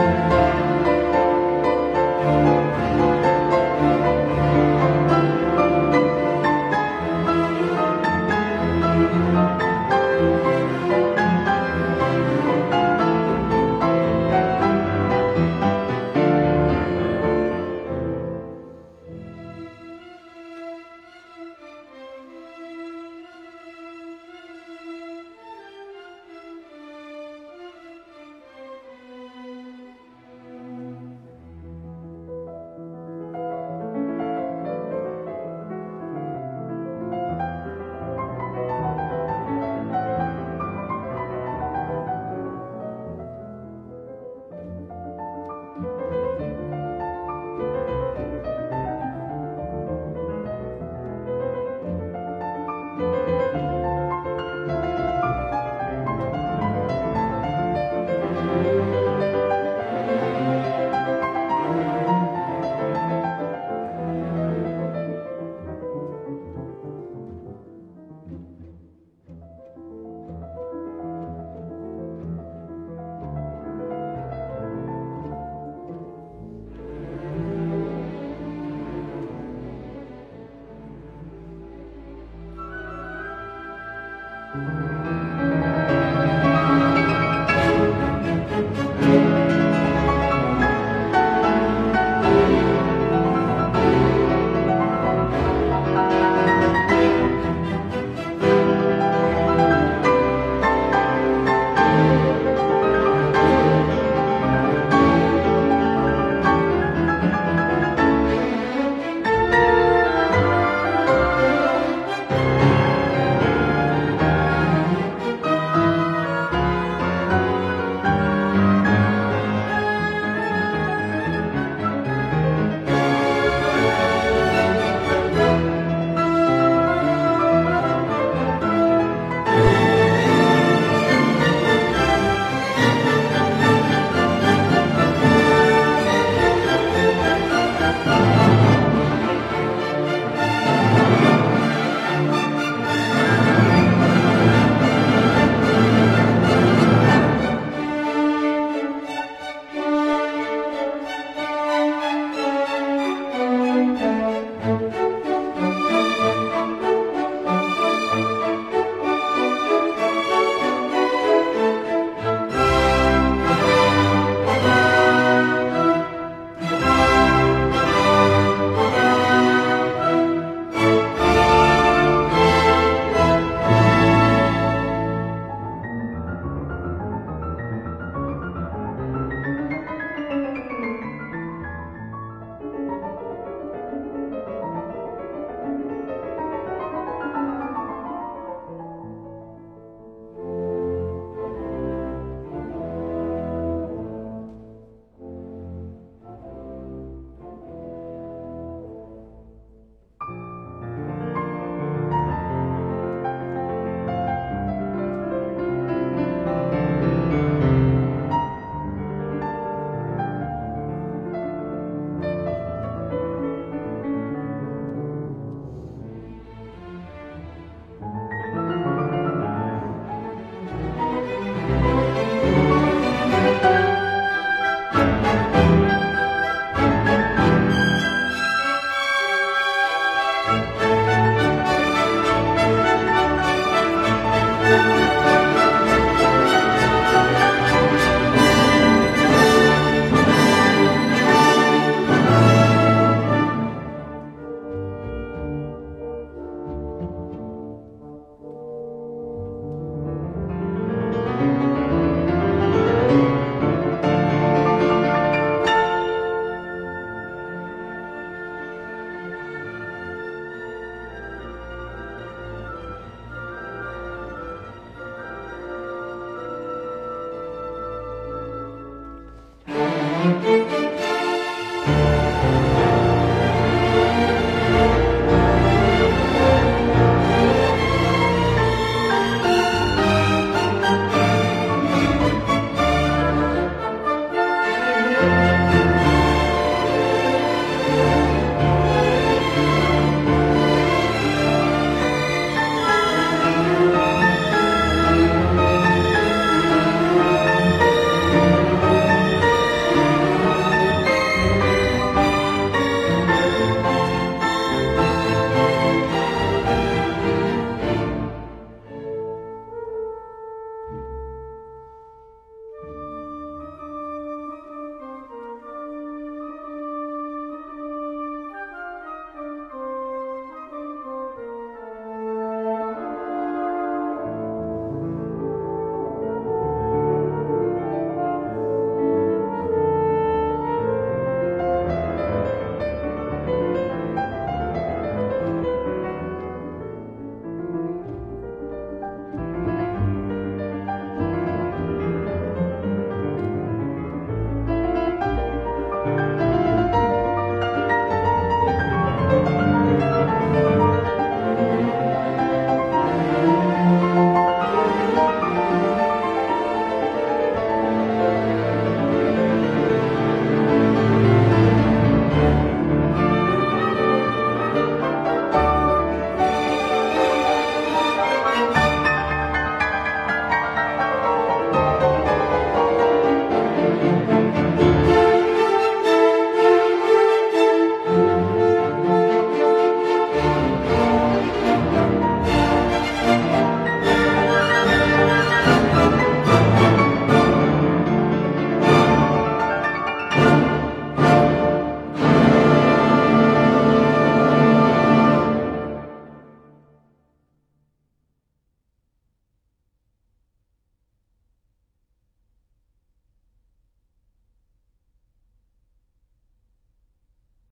home.